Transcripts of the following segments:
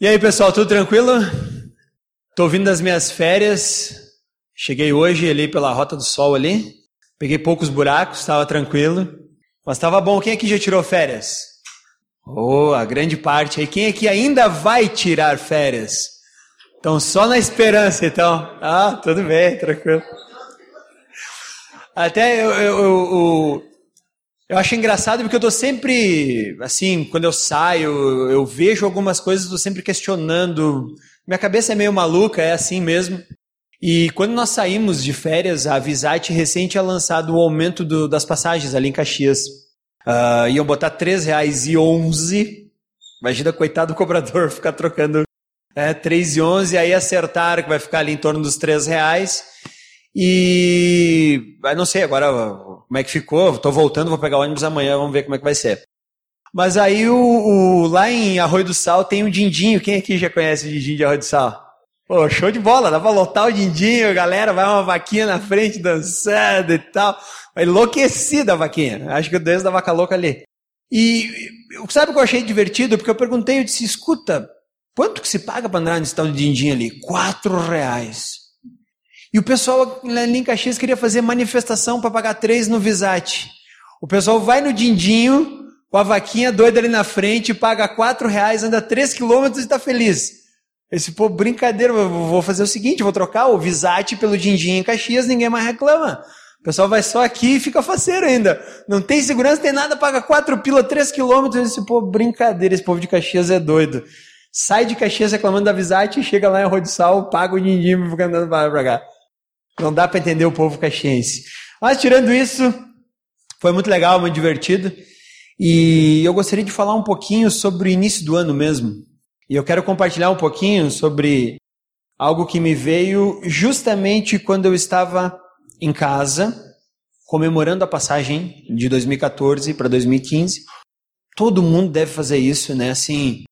E aí, pessoal, tudo tranquilo? Tô vindo das minhas férias. Cheguei hoje ali pela Rota do Sol ali. Peguei poucos buracos, estava tranquilo. Mas estava bom. Quem aqui já tirou férias? Oh, a grande parte aí. Quem aqui ainda vai tirar férias? Então, só na esperança, então. Ah, tudo bem, tranquilo. Até eu, eu, eu, eu acho engraçado porque eu tô sempre, assim, quando eu saio, eu vejo algumas coisas, eu tô sempre questionando. Minha cabeça é meio maluca, é assim mesmo. E quando nós saímos de férias, a Visite recente tinha lançado o aumento do, das passagens ali em Caxias. Uh, iam botar R$ 3,11. Imagina, coitado do cobrador, ficar trocando é, 3,11, aí acertaram que vai ficar ali em torno dos R$ reais. E não sei agora como é que ficou. Estou voltando, vou pegar o ônibus amanhã, vamos ver como é que vai ser. Mas aí o, o, lá em Arroio do Sal tem um dindinho. Quem aqui já conhece o dindinho de Arroio do Sal? Pô, show de bola, dá pra lotar o dindinho, galera, vai uma vaquinha na frente dançando e tal. Enlouquecida a vaquinha. Acho que o Deus da vaca louca ali. E sabe o que eu achei divertido? Porque eu perguntei, eu disse, escuta, quanto que se paga para andar nesse tal de dindinho ali? Quatro reais. E o pessoal ali em Caxias queria fazer manifestação para pagar três no Visate. O pessoal vai no Dindinho, com a vaquinha doida ali na frente, paga quatro reais, anda três quilômetros e está feliz. Esse pô, brincadeira, vou fazer o seguinte, vou trocar o Visate pelo Dindinho em Caxias, ninguém mais reclama. O pessoal vai só aqui e fica faceiro ainda. Não tem segurança, tem nada, paga quatro pila, três quilômetros. Esse pô, brincadeira, esse povo de Caxias é doido. Sai de Caxias reclamando da Visate, chega lá em Arroio Sal, paga o Dindinho e fica andando para cá. Não dá para entender o povo caxiense. Mas tirando isso, foi muito legal, muito divertido. E eu gostaria de falar um pouquinho sobre o início do ano mesmo. E eu quero compartilhar um pouquinho sobre algo que me veio justamente quando eu estava em casa, comemorando a passagem de 2014 para 2015. Todo mundo deve fazer isso, né? Assim,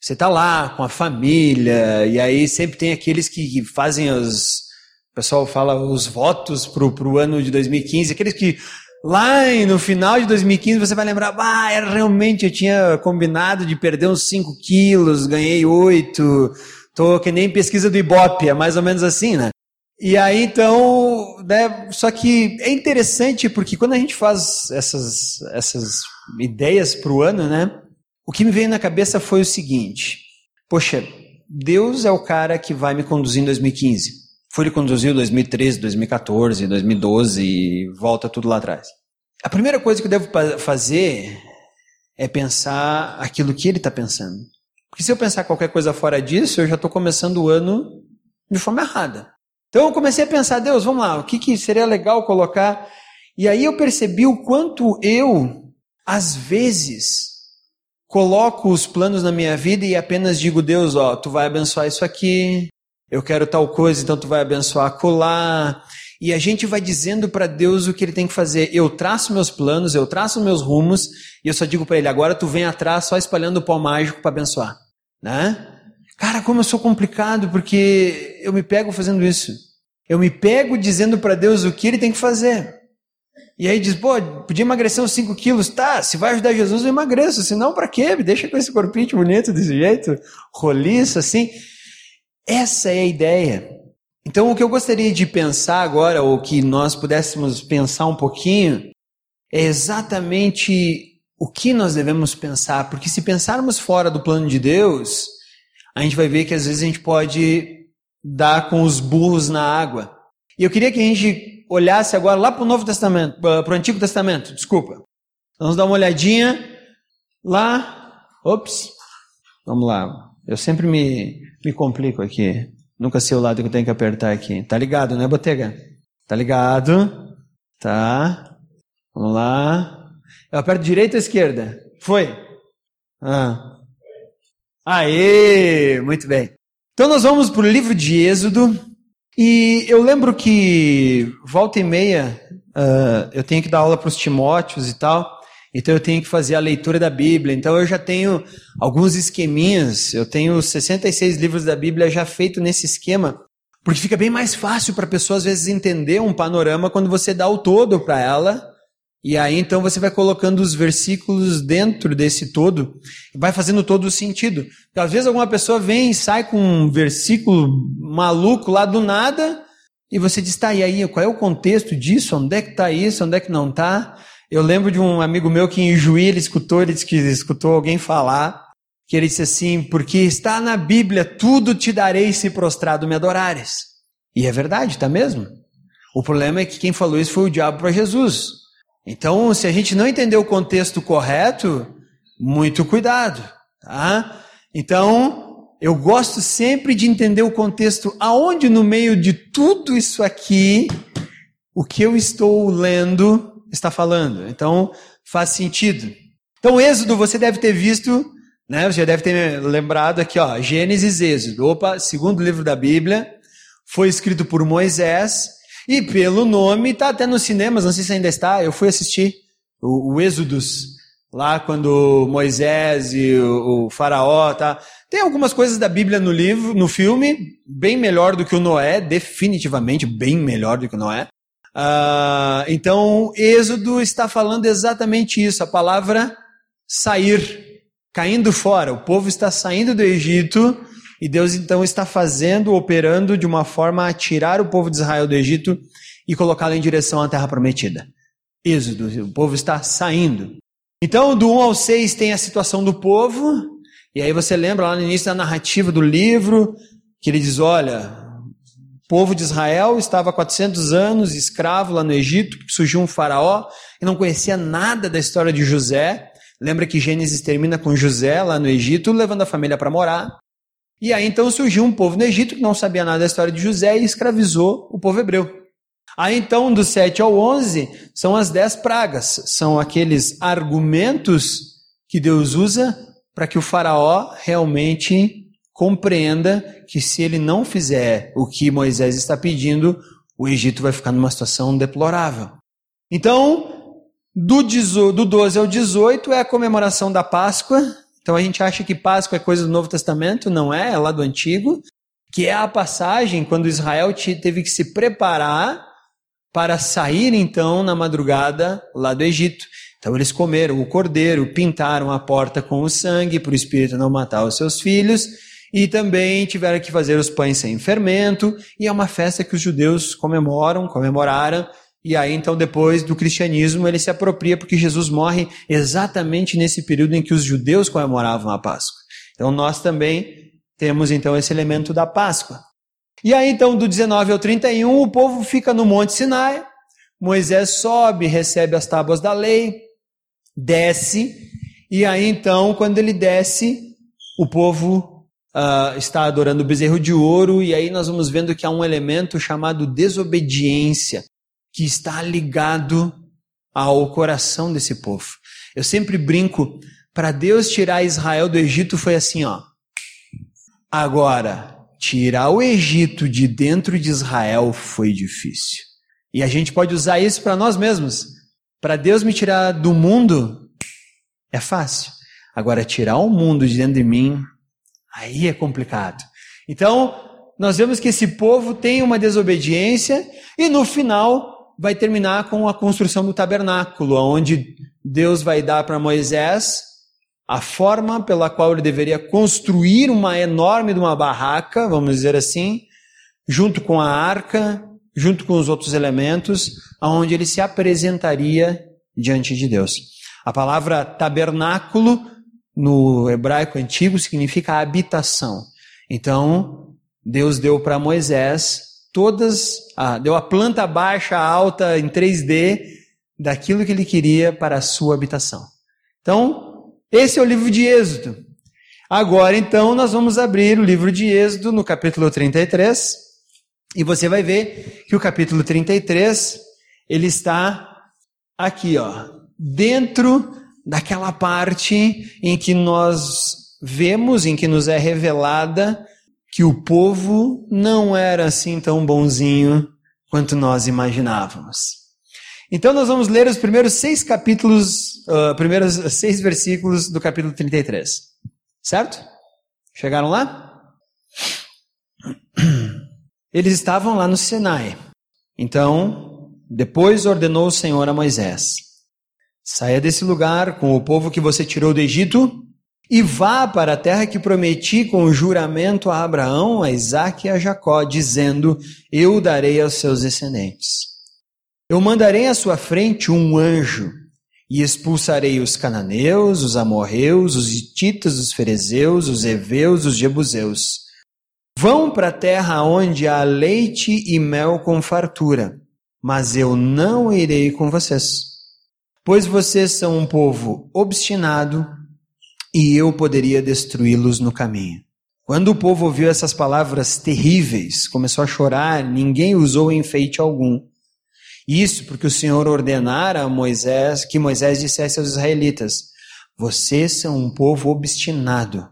você tá lá com a família, e aí sempre tem aqueles que fazem os, o pessoal fala os votos para o ano de 2015, aqueles que lá no final de 2015 você vai lembrar, ah, era realmente, eu tinha combinado de perder uns 5 quilos, ganhei 8, tô que nem pesquisa do Ibope, é mais ou menos assim, né? E aí então, né, só que é interessante porque quando a gente faz essas, essas ideias para o ano, né, o que me veio na cabeça foi o seguinte, poxa, Deus é o cara que vai me conduzir em 2015. Foi ele conduziu 2013, 2014, 2012 e volta tudo lá atrás. A primeira coisa que eu devo fazer é pensar aquilo que ele está pensando. Porque se eu pensar qualquer coisa fora disso, eu já estou começando o ano de forma errada. Então eu comecei a pensar, Deus, vamos lá, o que, que seria legal colocar? E aí eu percebi o quanto eu, às vezes, coloco os planos na minha vida e apenas digo, Deus, ó, tu vai abençoar isso aqui, eu quero tal coisa, então tu vai abençoar colar. E a gente vai dizendo para Deus o que ele tem que fazer. Eu traço meus planos, eu traço meus rumos, e eu só digo para ele: agora tu vem atrás só espalhando o pó mágico para abençoar. Né? Cara, como eu sou complicado, porque eu me pego fazendo isso. Eu me pego dizendo para Deus o que ele tem que fazer. E aí diz, pô, podia emagrecer uns 5 quilos. Tá, se vai ajudar Jesus, eu emagreço. Senão, para quê? Me deixa com esse corpinho bonito desse jeito, roliço, assim. Essa é a ideia. Então, o que eu gostaria de pensar agora, ou que nós pudéssemos pensar um pouquinho, é exatamente o que nós devemos pensar, porque se pensarmos fora do plano de Deus, a gente vai ver que às vezes a gente pode dar com os burros na água. E eu queria que a gente olhasse agora lá para o Novo Testamento, para o Antigo Testamento, desculpa. Vamos dar uma olhadinha lá. Ops, vamos lá. Eu sempre me me complico aqui. Nunca sei o lado que eu tenho que apertar aqui. Tá ligado, né, Botega? Tá ligado? Tá. Vamos lá. Eu aperto direita ou esquerda? Foi. Ah. Aê! Muito bem. Então nós vamos para o livro de Êxodo. E eu lembro que volta e meia uh, eu tenho que dar aula para os Timóteos e tal. Então eu tenho que fazer a leitura da Bíblia. Então eu já tenho alguns esqueminhas. Eu tenho 66 livros da Bíblia já feito nesse esquema, porque fica bem mais fácil para a pessoa às vezes entender um panorama quando você dá o todo para ela E aí então você vai colocando os versículos dentro desse todo, vai fazendo todo o sentido. Porque, às vezes alguma pessoa vem e sai com um versículo maluco lá do nada, e você diz, tá, e aí, qual é o contexto disso? Onde é que está isso? Onde é que não está? Eu lembro de um amigo meu que em Juí ele escutou, ele disse que escutou alguém falar, que ele disse assim, porque está na Bíblia, tudo te darei se prostrado me adorares. E é verdade, tá mesmo? O problema é que quem falou isso foi o diabo para Jesus. Então, se a gente não entender o contexto correto, muito cuidado, tá? Então, eu gosto sempre de entender o contexto aonde no meio de tudo isso aqui, o que eu estou lendo está falando. Então, faz sentido. Então, Êxodo, você deve ter visto, né? Você já deve ter lembrado aqui, ó, Gênesis, Êxodo. Opa, segundo livro da Bíblia, foi escrito por Moisés e pelo nome está até nos cinemas, não sei se ainda está. Eu fui assistir o, o Êxodos lá quando Moisés e o, o, faraó tá. Tem algumas coisas da Bíblia no livro, no filme, bem melhor do que o Noé, definitivamente bem melhor do que o Noé. Ah, então, Êxodo está falando exatamente isso, a palavra sair, caindo fora. O povo está saindo do Egito e Deus então está fazendo, operando de uma forma a tirar o povo de Israel do Egito e colocá-lo em direção à terra prometida. Êxodo, o povo está saindo. Então, do 1 ao 6 tem a situação do povo, e aí você lembra lá no início da narrativa do livro, que ele diz: olha, povo de Israel estava há 400 anos escravo lá no Egito, surgiu um faraó e não conhecia nada da história de José. Lembra que Gênesis termina com José lá no Egito, levando a família para morar. E aí então surgiu um povo no Egito que não sabia nada da história de José e escravizou o povo hebreu. Aí então, do 7 ao 11, são as 10 pragas. São aqueles argumentos que Deus usa para que o faraó realmente compreenda que se ele não fizer o que Moisés está pedindo, o Egito vai ficar numa situação deplorável. Então, do 12 ao 18 é a comemoração da Páscoa. Então a gente acha que Páscoa é coisa do Novo Testamento, não é, é lá do Antigo, que é a passagem quando Israel teve que se preparar para sair então na madrugada lá do Egito. Então eles comeram o cordeiro, pintaram a porta com o sangue para o espírito não matar os seus filhos e também tiveram que fazer os pães sem fermento, e é uma festa que os judeus comemoram, comemoraram, e aí então depois do cristianismo ele se apropria porque Jesus morre exatamente nesse período em que os judeus comemoravam a Páscoa. Então nós também temos então esse elemento da Páscoa. E aí então do 19 ao 31 o povo fica no Monte Sinai, Moisés sobe, recebe as tábuas da lei, desce, e aí então quando ele desce, o povo uh, está adorando o bezerro de ouro, e aí nós vamos vendo que há um elemento chamado desobediência, que está ligado ao coração desse povo. Eu sempre brinco, para Deus tirar Israel do Egito foi assim, ó. Agora, tirar o Egito de dentro de Israel foi difícil. E a gente pode usar isso para nós mesmos. Para Deus me tirar do mundo é fácil. Agora, tirar o mundo de dentro de mim Aí é complicado. Então, nós vemos que esse povo tem uma desobediência e no final vai terminar com a construção do tabernáculo, onde Deus vai dar para Moisés a forma pela qual ele deveria construir uma enorme uma barraca, vamos dizer assim, junto com a arca, junto com os outros elementos, aonde ele se apresentaria diante de Deus. A palavra tabernáculo no hebraico antigo significa habitação. Então, Deus deu para Moisés todas, ah, deu a planta baixa, alta, em 3D, daquilo que ele queria para a sua habitação. Então, esse é o livro de Êxodo. Agora, então, nós vamos abrir o livro de Êxodo no capítulo 33, e você vai ver que o capítulo 33, ele está aqui, ó, dentro daquela parte em que nós vemos, em que nos é revelada que o povo não era assim tão bonzinho quanto nós imaginávamos. Então nós vamos ler os primeiros seis capítulos, uh, primeiros seis versículos do capítulo 33. Certo? Chegaram lá? Eles estavam lá no Sinai. Então, depois ordenou o Senhor a Moisés: Saia desse lugar com o povo que você tirou do Egito e vá para a terra que prometi com juramento a Abraão, a Isaque e a Jacó, dizendo: Eu darei aos seus descendentes. Eu mandarei à sua frente um anjo e expulsarei os cananeus, os amorreus, os hititas, os ferezeus, os heveus, os jebuseus. Vão para a terra onde há leite e mel com fartura, mas eu não irei com vocês, pois vocês são um povo obstinado e eu poderia destruí-los no caminho. Quando o povo ouviu essas palavras terríveis, começou a chorar, ninguém usou enfeite algum. Isso porque o Senhor ordenara a Moisés que Moisés dissesse aos israelitas: Vocês são um povo obstinado.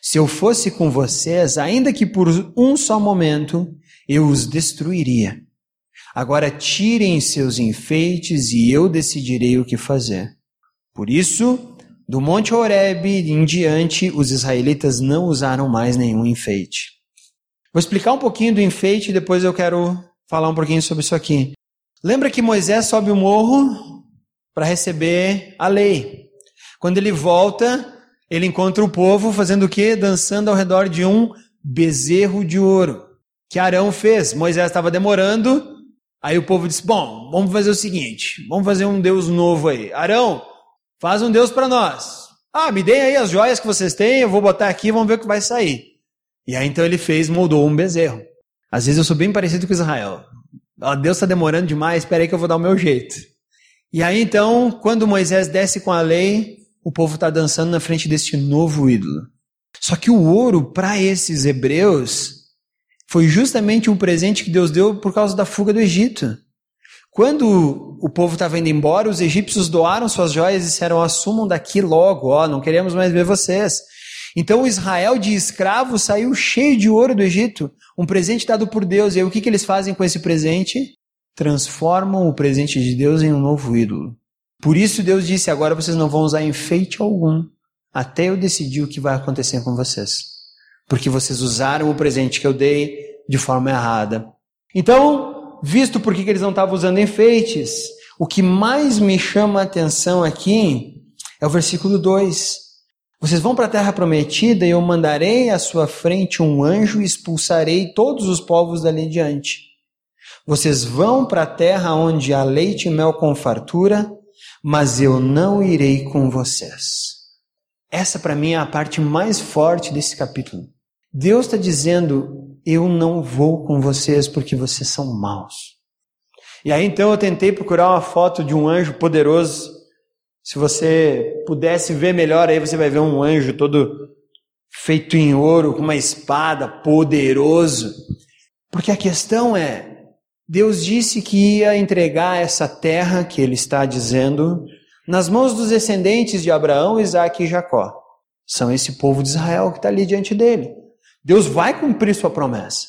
Se eu fosse com vocês, ainda que por um só momento, eu os destruiria. Agora tirem seus enfeites e eu decidirei o que fazer. Por isso, do Monte Horeb em diante, os israelitas não usaram mais nenhum enfeite. Vou explicar um pouquinho do enfeite e depois eu quero falar um pouquinho sobre isso aqui. Lembra que Moisés sobe o morro para receber a lei. Quando ele volta, ele encontra o povo fazendo o quê? Dançando ao redor de um bezerro de ouro que Arão fez. Moisés estava demorando, aí o povo disse: Bom, vamos fazer o seguinte: vamos fazer um Deus novo aí. Arão, Faz um Deus para nós. Ah, me deem aí as joias que vocês têm, eu vou botar aqui, vamos ver o que vai sair. E aí então ele fez, moldou um bezerro. Às vezes eu sou bem parecido com Israel. Oh, Deus está demorando demais, espera aí que eu vou dar o meu jeito. E aí então, quando Moisés desce com a lei, o povo está dançando na frente deste novo ídolo. Só que o ouro, para esses hebreus, foi justamente um presente que Deus deu por causa da fuga do Egito. Quando o povo estava indo embora, os egípcios doaram suas joias e disseram: assumam daqui logo, ó, não queremos mais ver vocês. Então Israel de escravo saiu cheio de ouro do Egito, um presente dado por Deus. E aí o que, que eles fazem com esse presente? Transformam o presente de Deus em um novo ídolo. Por isso Deus disse: agora vocês não vão usar enfeite algum, até eu decidir o que vai acontecer com vocês. Porque vocês usaram o presente que eu dei de forma errada. Então, visto por que eles não estavam usando enfeites, o que mais me chama a atenção aqui é o versículo 2. Vocês vão para a terra prometida e eu mandarei à sua frente um anjo e expulsarei todos os povos dali diante. Vocês vão para a terra onde há leite e mel com fartura, mas eu não irei com vocês. Essa para mim é a parte mais forte desse capítulo. Deus está dizendo: eu não vou com vocês porque vocês são maus. E aí então eu tentei procurar uma foto de um anjo poderoso. Se você pudesse ver melhor, aí você vai ver um anjo todo feito em ouro, com uma espada, poderoso. Porque a questão é: Deus disse que ia entregar essa terra que ele está dizendo nas mãos dos descendentes de Abraão, Isaac e Jacó. São esse povo de Israel que está ali diante dele. Deus vai cumprir sua promessa.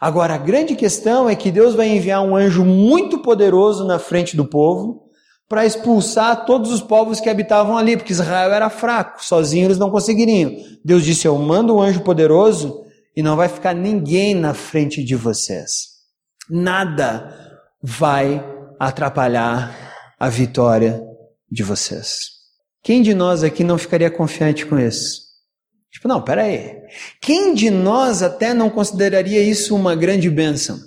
Agora, a grande questão é que Deus vai enviar um anjo muito poderoso na frente do povo para expulsar todos os povos que habitavam ali, porque Israel era fraco, sozinho eles não conseguiriam. Deus disse: Eu mando um anjo poderoso e não vai ficar ninguém na frente de vocês. Nada vai atrapalhar a vitória de vocês. Quem de nós aqui não ficaria confiante com isso? Tipo, não, peraí. Quem de nós até não consideraria isso uma grande bênção?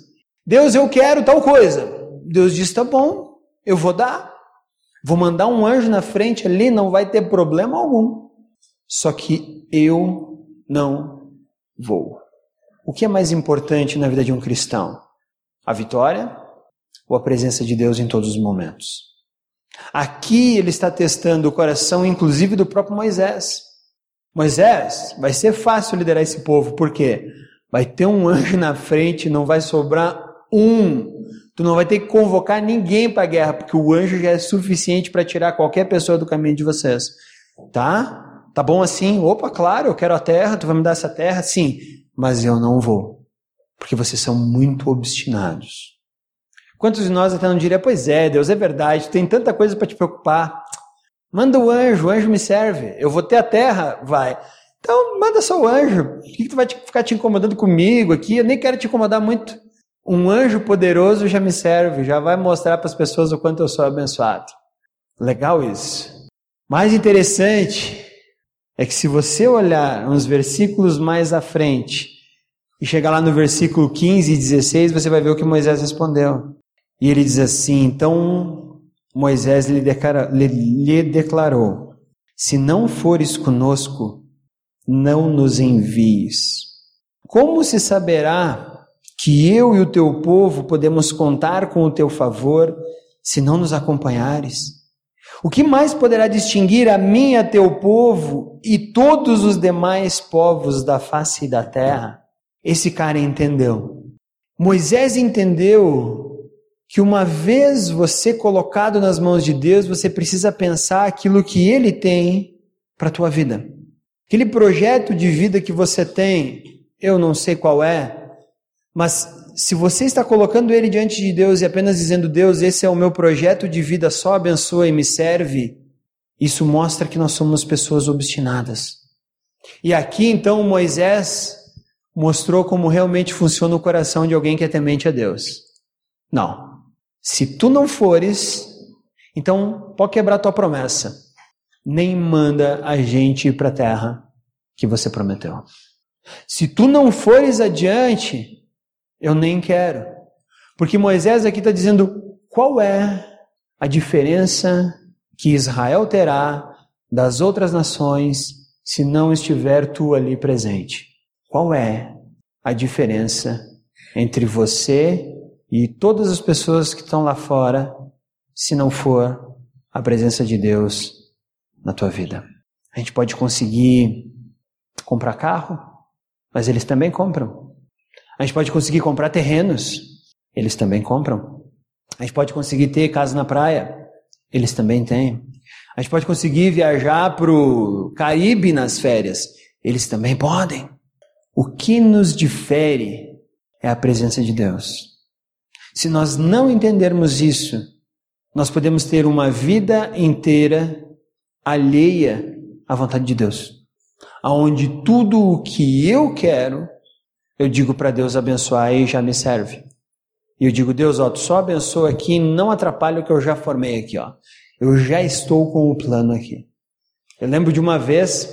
Deus, eu quero tal coisa. Deus diz: tá bom, eu vou dar. Vou mandar um anjo na frente ali, não vai ter problema algum. Só que eu não vou. O que é mais importante na vida de um cristão? A vitória ou a presença de Deus em todos os momentos? Aqui ele está testando o coração, inclusive do próprio Moisés. Moisés, vai ser fácil liderar esse povo, porque vai ter um anjo na frente, não vai sobrar um. Tu não vai ter que convocar ninguém para a guerra, porque o anjo já é suficiente para tirar qualquer pessoa do caminho de vocês. Tá? Tá bom assim? Opa, claro, eu quero a terra, tu vai me dar essa terra? Sim, mas eu não vou, porque vocês são muito obstinados. Quantos de nós até não diria, pois é, Deus, é verdade, tem tanta coisa para te preocupar. Manda o anjo, o anjo me serve. Eu vou ter a terra? Vai. Então, manda só o anjo. Por que, que tu vai ficar te incomodando comigo aqui? Eu nem quero te incomodar muito. Um anjo poderoso já me serve, já vai mostrar para as pessoas o quanto eu sou abençoado. Legal isso. Mais interessante é que se você olhar uns versículos mais à frente e chegar lá no versículo 15 e 16, você vai ver o que Moisés respondeu. E ele diz assim: Então Moisés lhe, declara, lhe, lhe declarou: Se não fores conosco, não nos envies. Como se saberá que eu e o teu povo podemos contar com o teu favor se não nos acompanhares? O que mais poderá distinguir a mim, a teu povo e todos os demais povos da face da terra? Esse cara entendeu. Moisés entendeu que uma vez você colocado nas mãos de Deus, você precisa pensar aquilo que ele tem para a tua vida. Aquele projeto de vida que você tem, eu não sei qual é, mas se você está colocando ele diante de Deus e apenas dizendo, Deus, esse é o meu projeto de vida, só abençoa e me serve, isso mostra que nós somos pessoas obstinadas. E aqui então Moisés mostrou como realmente funciona o coração de alguém que é temente a Deus. Não. Se tu não fores, então pode quebrar tua promessa. Nem manda a gente ir para a terra que você prometeu. Se tu não fores adiante, eu nem quero. Porque Moisés aqui está dizendo qual é a diferença que Israel terá das outras nações se não estiver tu ali presente. Qual é a diferença entre você e todas as pessoas que estão lá fora se não for a presença de Deus na tua vida? A gente pode conseguir comprar carro, mas eles também compram. A gente pode conseguir comprar terrenos, eles também compram. A gente pode conseguir ter casa na praia, eles também têm. A gente pode conseguir viajar para o Caribe nas férias, eles também podem. O que nos difere é a presença de Deus. Se nós não entendermos isso, nós podemos ter uma vida inteira alheia à vontade de Deus, aonde tudo o que eu quero eu digo para Deus abençoar e já me serve. E eu digo, Deus, ó, tu só abençoa aqui, não atrapalha o que eu já formei aqui, ó. Eu já estou com o plano aqui. Eu lembro de uma vez,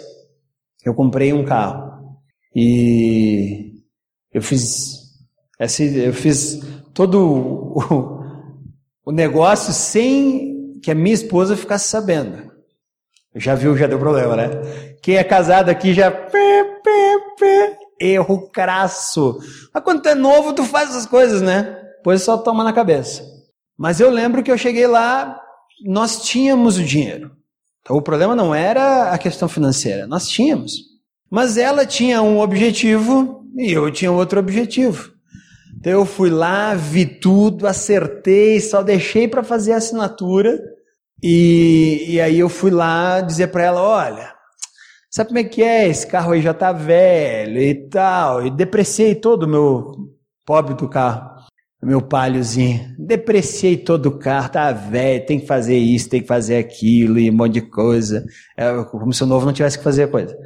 eu comprei um carro e eu fiz, eu fiz todo o, o negócio sem que a minha esposa ficasse sabendo. Já viu, já deu problema, né? Quem é casado aqui já erro crasso. Mas quando tu é novo, tu faz essas coisas, né? Pois só toma na cabeça. Mas eu lembro que eu cheguei lá, nós tínhamos o dinheiro. Então o problema não era a questão financeira, nós tínhamos. Mas ela tinha um objetivo e eu tinha outro objetivo. Então eu fui lá, vi tudo, acertei, só deixei para fazer a assinatura. E, e aí eu fui lá dizer para ela: olha, Sabe como é que é? Esse carro aí já tá velho e tal. E depreciei todo o meu pobre do carro, meu palhozinho. Depreciei todo o carro, tá velho, tem que fazer isso, tem que fazer aquilo e um monte de coisa. É, como se o novo não tivesse que fazer coisa.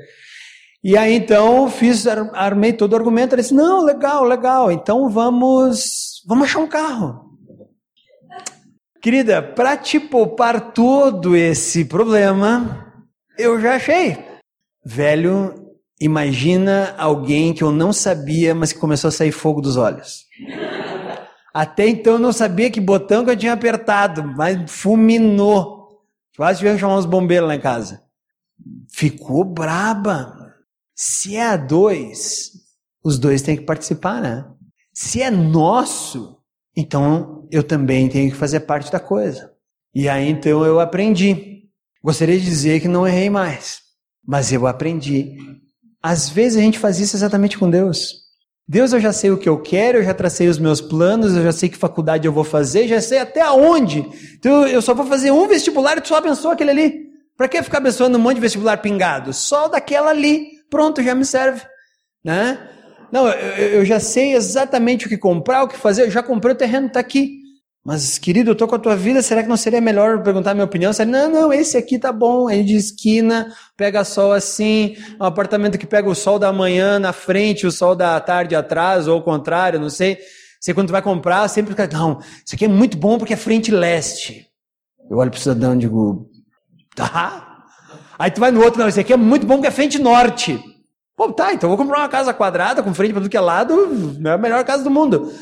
E aí então fiz, armei todo o argumento. Ela disse: Não, legal, legal. Então vamos, vamos achar um carro. Querida, para te poupar todo esse problema, eu já achei. Velho, imagina alguém que eu não sabia, mas que começou a sair fogo dos olhos. Até então eu não sabia que botão que eu tinha apertado, mas fulminou. Quase tivemos que chamar uns bombeiros lá em casa. Ficou braba. Se é a dois, os dois têm que participar, né? Se é nosso, então eu também tenho que fazer parte da coisa. E aí então eu aprendi. Gostaria de dizer que não errei mais. Mas eu aprendi. Às vezes a gente faz isso exatamente com Deus. Deus, eu já sei o que eu quero, eu já tracei os meus planos, eu já sei que faculdade eu vou fazer, já sei até aonde. Então eu só vou fazer um vestibular e tu só abençoa aquele ali. Para que ficar abençoando um monte de vestibular pingado? Só daquela ali. Pronto, já me serve. Né? Não, eu, eu já sei exatamente o que comprar, o que fazer, eu já comprei o terreno, está aqui. Mas, querido, eu tô com a tua vida, será que não seria melhor perguntar a minha opinião? Seria, não, não, esse aqui tá bom, ele de esquina, pega sol assim, um apartamento que pega o sol da manhã na frente, o sol da tarde atrás, ou o contrário, não sei. Você quando vai comprar, sempre fica, não, isso aqui é muito bom porque é frente leste. Eu olho para o cidadão e digo, tá. Aí tu vai no outro, não, esse aqui é muito bom porque é frente norte. Pô, tá, então vou comprar uma casa quadrada com frente para tudo que é lado, é a melhor casa do mundo.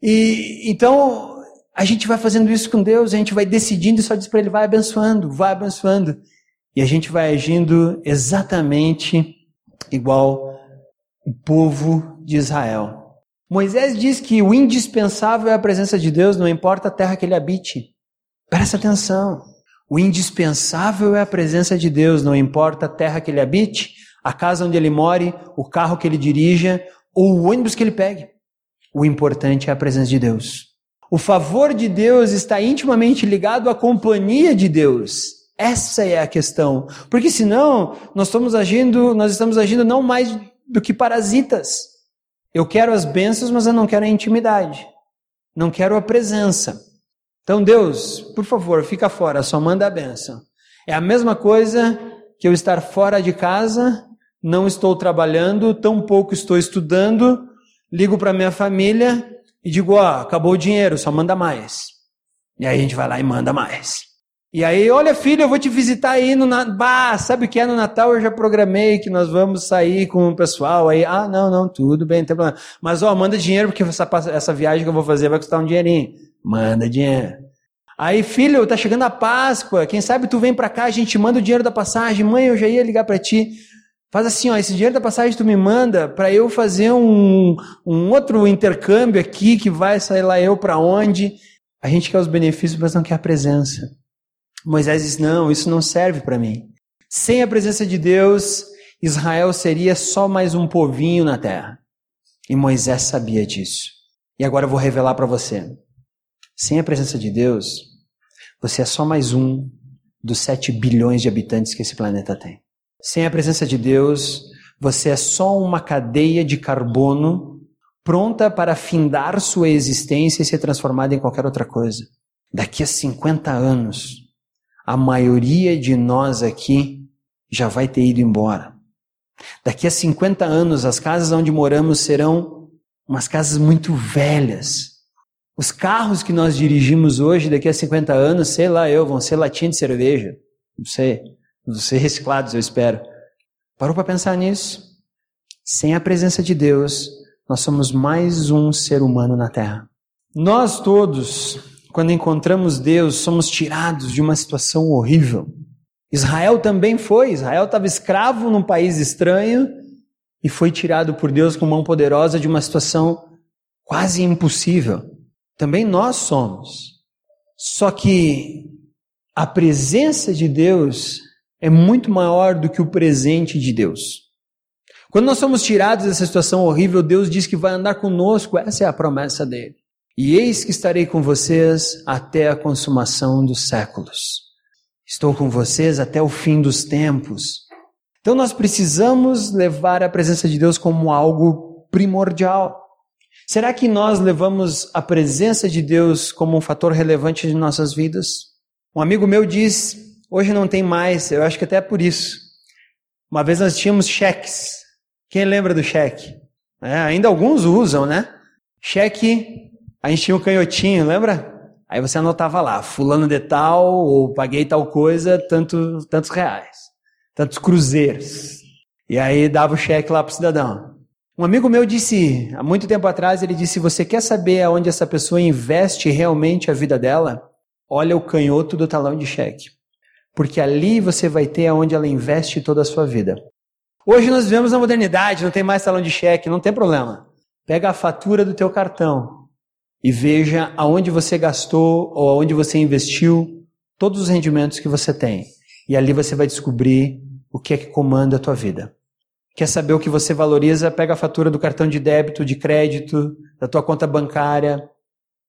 E então a gente vai fazendo isso com Deus, a gente vai decidindo e só diz para ele, vai abençoando, vai abençoando. E a gente vai agindo exatamente igual o povo de Israel. Moisés diz que o indispensável é a presença de Deus, não importa a terra que ele habite. Presta atenção. O indispensável é a presença de Deus, não importa a terra que ele habite, a casa onde ele more, o carro que ele dirija ou o ônibus que ele pegue. O importante é a presença de Deus. O favor de Deus está intimamente ligado à companhia de Deus. Essa é a questão. Porque senão nós estamos agindo, nós estamos agindo não mais do que parasitas. Eu quero as bênçãos, mas eu não quero a intimidade. Não quero a presença. Então, Deus, por favor, fica fora, só manda a bênção. É a mesma coisa que eu estar fora de casa, não estou trabalhando, tão pouco estou estudando, ligo para minha família e digo: ó, oh, acabou o dinheiro, só manda mais. E aí a gente vai lá e manda mais. E aí, olha filho, eu vou te visitar aí no Natal. Bah, sabe o que é no Natal? Eu já programei que nós vamos sair com o pessoal aí. Ah, não, não, tudo bem, não tem problema. Mas ó, manda dinheiro porque essa, essa viagem que eu vou fazer vai custar um dinheirinho. Manda dinheiro. Aí, filho, tá chegando a Páscoa. Quem sabe tu vem para cá, a gente manda o dinheiro da passagem. Mãe, eu já ia ligar para ti. Faz assim, ó, esse dinheiro da passagem tu me manda para eu fazer um, um outro intercâmbio aqui que vai sair lá eu para onde. A gente quer os benefícios, mas não quer a presença. Moisés diz: Não, isso não serve para mim. Sem a presença de Deus, Israel seria só mais um povinho na terra. E Moisés sabia disso. E agora eu vou revelar para você. Sem a presença de Deus, você é só mais um dos 7 bilhões de habitantes que esse planeta tem. Sem a presença de Deus, você é só uma cadeia de carbono pronta para findar sua existência e ser transformada em qualquer outra coisa. Daqui a 50 anos, a maioria de nós aqui já vai ter ido embora. Daqui a 50 anos, as casas onde moramos serão umas casas muito velhas. Os carros que nós dirigimos hoje, daqui a 50 anos, sei lá eu, vão ser latinha de cerveja. Não sei. Vão ser reciclados, eu espero. Parou para pensar nisso? Sem a presença de Deus, nós somos mais um ser humano na Terra. Nós todos quando encontramos Deus, somos tirados de uma situação horrível. Israel também foi. Israel estava escravo num país estranho e foi tirado por Deus com mão poderosa de uma situação quase impossível. Também nós somos. Só que a presença de Deus é muito maior do que o presente de Deus. Quando nós somos tirados dessa situação horrível, Deus diz que vai andar conosco, essa é a promessa dele. E eis que estarei com vocês até a consumação dos séculos. Estou com vocês até o fim dos tempos. Então nós precisamos levar a presença de Deus como algo primordial. Será que nós levamos a presença de Deus como um fator relevante de nossas vidas? Um amigo meu diz, hoje não tem mais, eu acho que até é por isso. Uma vez nós tínhamos cheques. Quem lembra do cheque? É, ainda alguns usam, né? Cheque a gente tinha um canhotinho, lembra? Aí você anotava lá, fulano de tal, ou paguei tal coisa, tanto, tantos reais, tantos cruzeiros. E aí dava o cheque lá para o cidadão. Um amigo meu disse, há muito tempo atrás, ele disse: Você quer saber aonde essa pessoa investe realmente a vida dela? Olha o canhoto do talão de cheque. Porque ali você vai ter aonde ela investe toda a sua vida. Hoje nós vivemos na modernidade, não tem mais talão de cheque, não tem problema. Pega a fatura do teu cartão, e veja aonde você gastou ou aonde você investiu todos os rendimentos que você tem. E ali você vai descobrir o que é que comanda a tua vida. Quer saber o que você valoriza? Pega a fatura do cartão de débito, de crédito, da tua conta bancária,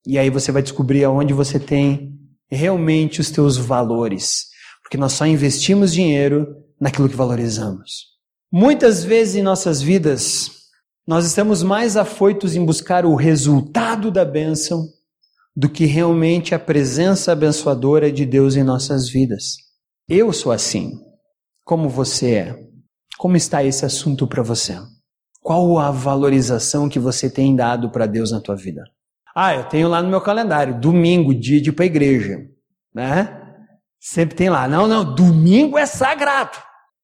e aí você vai descobrir aonde você tem realmente os teus valores. Porque nós só investimos dinheiro naquilo que valorizamos. Muitas vezes em nossas vidas, nós estamos mais afoitos em buscar o resultado da bênção do que realmente a presença abençoadora de Deus em nossas vidas. Eu sou assim. Como você é? Como está esse assunto para você? Qual a valorização que você tem dado para Deus na tua vida? Ah, eu tenho lá no meu calendário, domingo, dia de ir para a igreja, né? Sempre tem lá, não, não, domingo é sagrado.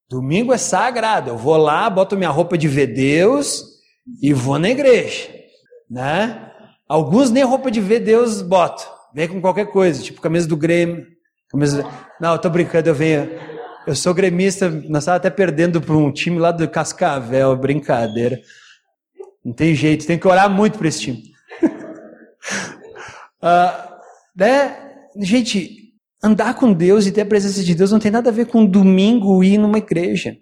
Domingo é sagrado. Eu vou lá, boto minha roupa de ver Deus e vou na igreja, né? Alguns nem roupa de ver Deus botam. Vem com qualquer coisa, tipo camisa do Grêmio. Camisa... Não, eu tô brincando, eu venho. Eu sou gremista, nós estávamos até perdendo para um time lá do Cascavel, brincadeira. Não tem jeito, tem que orar muito para esse time. uh, né? Gente, andar com Deus e ter a presença de Deus não tem nada a ver com domingo ir numa igreja.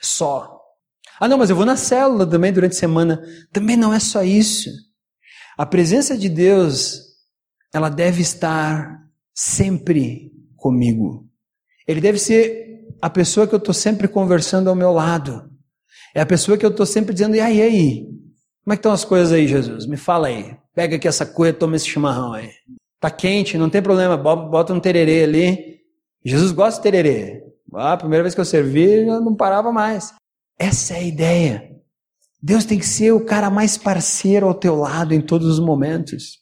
Só. Ah, não, mas eu vou na célula também durante a semana. Também não é só isso. A presença de Deus, ela deve estar sempre comigo. Ele deve ser a pessoa que eu estou sempre conversando ao meu lado. É a pessoa que eu estou sempre dizendo, e aí, e aí? Como é que estão as coisas aí, Jesus? Me fala aí. Pega aqui essa coisa, toma esse chimarrão aí. Tá quente, não tem problema, bota um tererê ali. Jesus gosta de tererê. Ah, a primeira vez que eu servi, eu não parava mais. Essa é a ideia. Deus tem que ser o cara mais parceiro ao teu lado em todos os momentos.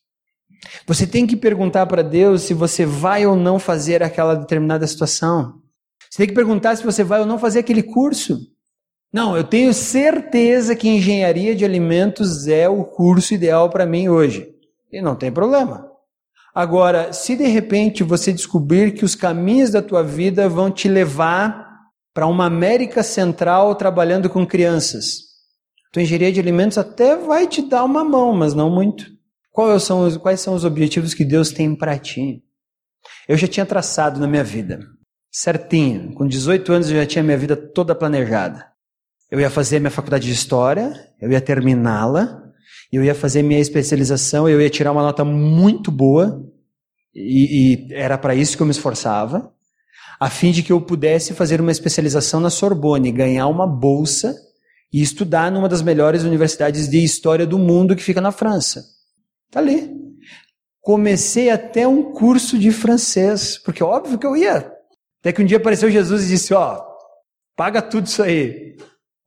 Você tem que perguntar para Deus se você vai ou não fazer aquela determinada situação. Você tem que perguntar se você vai ou não fazer aquele curso. Não, eu tenho certeza que engenharia de alimentos é o curso ideal para mim hoje. E não tem problema. Agora, se de repente você descobrir que os caminhos da tua vida vão te levar para uma América Central trabalhando com crianças, tua engenharia de alimentos até vai te dar uma mão, mas não muito. Quais são os, quais são os objetivos que Deus tem para ti? Eu já tinha traçado na minha vida certinho. Com 18 anos eu já tinha minha vida toda planejada. Eu ia fazer minha faculdade de história, eu ia terminá-la, eu ia fazer minha especialização, eu ia tirar uma nota muito boa, e, e era para isso que eu me esforçava, a fim de que eu pudesse fazer uma especialização na Sorbonne, ganhar uma bolsa e estudar numa das melhores universidades de história do mundo que fica na França. Tá ali. Comecei até um curso de francês, porque óbvio que eu ia até que um dia apareceu Jesus e disse: Ó, paga tudo isso aí.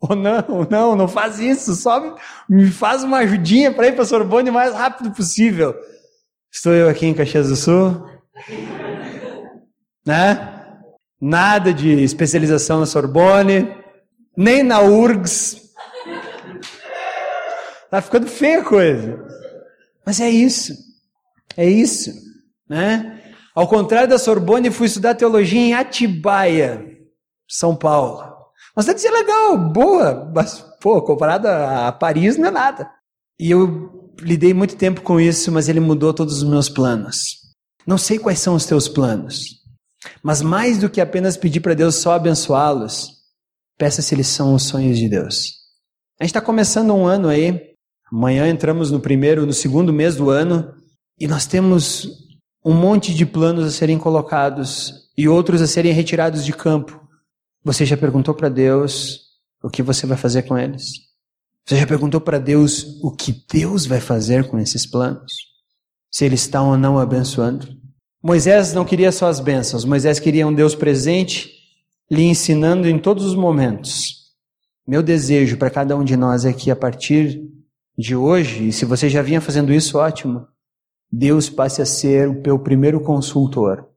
Ou não, não, não faz isso, só me faz uma ajudinha para ir para Sorbonne o mais rápido possível. Estou eu aqui em Caxias do Sul, né? Nada de especialização na Sorbonne, nem na URGS. Tá ficando feia a coisa. Mas é isso. É isso, né? Ao contrário da Sorbonne, fui estudar teologia em Atibaia, São Paulo. Uma cidade legal, boa, mas, pô, comparada a Paris não é nada. E eu lidei muito tempo com isso, mas ele mudou todos os meus planos. Não sei quais são os teus planos, mas mais do que apenas pedir para Deus só abençoá-los, peça se eles são os sonhos de Deus. A gente está começando um ano aí, amanhã entramos no primeiro, no segundo mês do ano, e nós temos um monte de planos a serem colocados e outros a serem retirados de campo. Você já perguntou para Deus o que você vai fazer com eles? Você já perguntou para Deus o que Deus vai fazer com esses planos? Se Ele está ou não abençoando? Moisés não queria só as bênçãos, Moisés queria um Deus presente, lhe ensinando em todos os momentos. Meu desejo para cada um de nós é que a partir de hoje, e se você já vinha fazendo isso, ótimo, Deus passe a ser o teu primeiro consultor.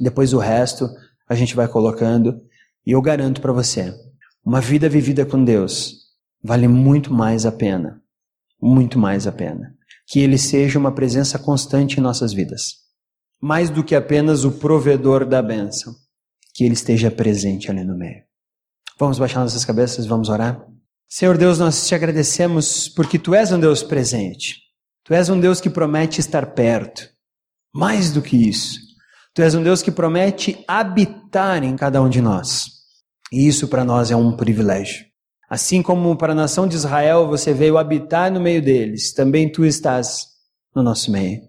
Depois o resto a gente vai colocando. E eu garanto para você, uma vida vivida com Deus vale muito mais a pena. Muito mais a pena. Que Ele seja uma presença constante em nossas vidas. Mais do que apenas o provedor da bênção. Que Ele esteja presente ali no meio. Vamos baixar nossas cabeças, vamos orar? Senhor Deus, nós te agradecemos porque Tu és um Deus presente. Tu és um Deus que promete estar perto. Mais do que isso, tu és um Deus que promete habitar em cada um de nós. E isso para nós é um privilégio. Assim como para a nação de Israel você veio habitar no meio deles, também tu estás no nosso meio.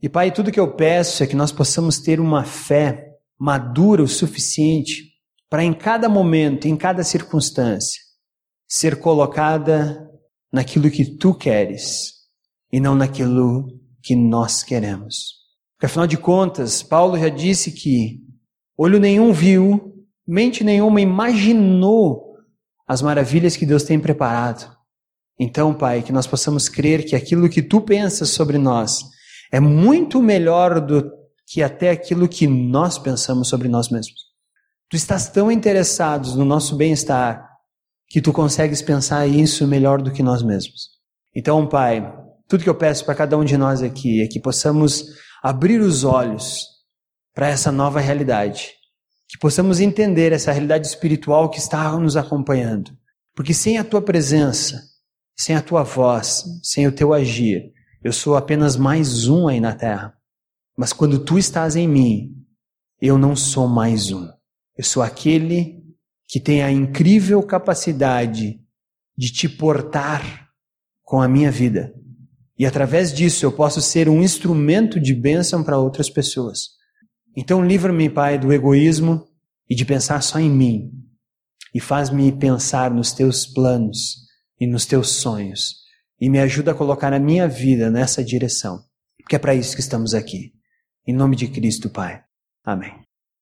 E Pai, tudo que eu peço é que nós possamos ter uma fé madura o suficiente para em cada momento, em cada circunstância, ser colocada naquilo que tu queres e não naquilo que nós queremos. Porque afinal de contas, Paulo já disse que olho nenhum viu, mente nenhuma imaginou as maravilhas que Deus tem preparado. Então, Pai, que nós possamos crer que aquilo que tu pensas sobre nós é muito melhor do que até aquilo que nós pensamos sobre nós mesmos. Tu estás tão interessado no nosso bem-estar que tu consegues pensar isso melhor do que nós mesmos. Então, Pai, tudo que eu peço para cada um de nós aqui é que possamos abrir os olhos para essa nova realidade, que possamos entender essa realidade espiritual que está nos acompanhando. Porque sem a tua presença, sem a tua voz, sem o teu agir, eu sou apenas mais um aí na terra. Mas quando tu estás em mim, eu não sou mais um. Eu sou aquele que tem a incrível capacidade de te portar com a minha vida. E através disso eu posso ser um instrumento de bênção para outras pessoas. Então livra-me, Pai, do egoísmo e de pensar só em mim. E faz-me pensar nos teus planos e nos teus sonhos. E me ajuda a colocar a minha vida nessa direção. Porque é para isso que estamos aqui. Em nome de Cristo, Pai. Amém.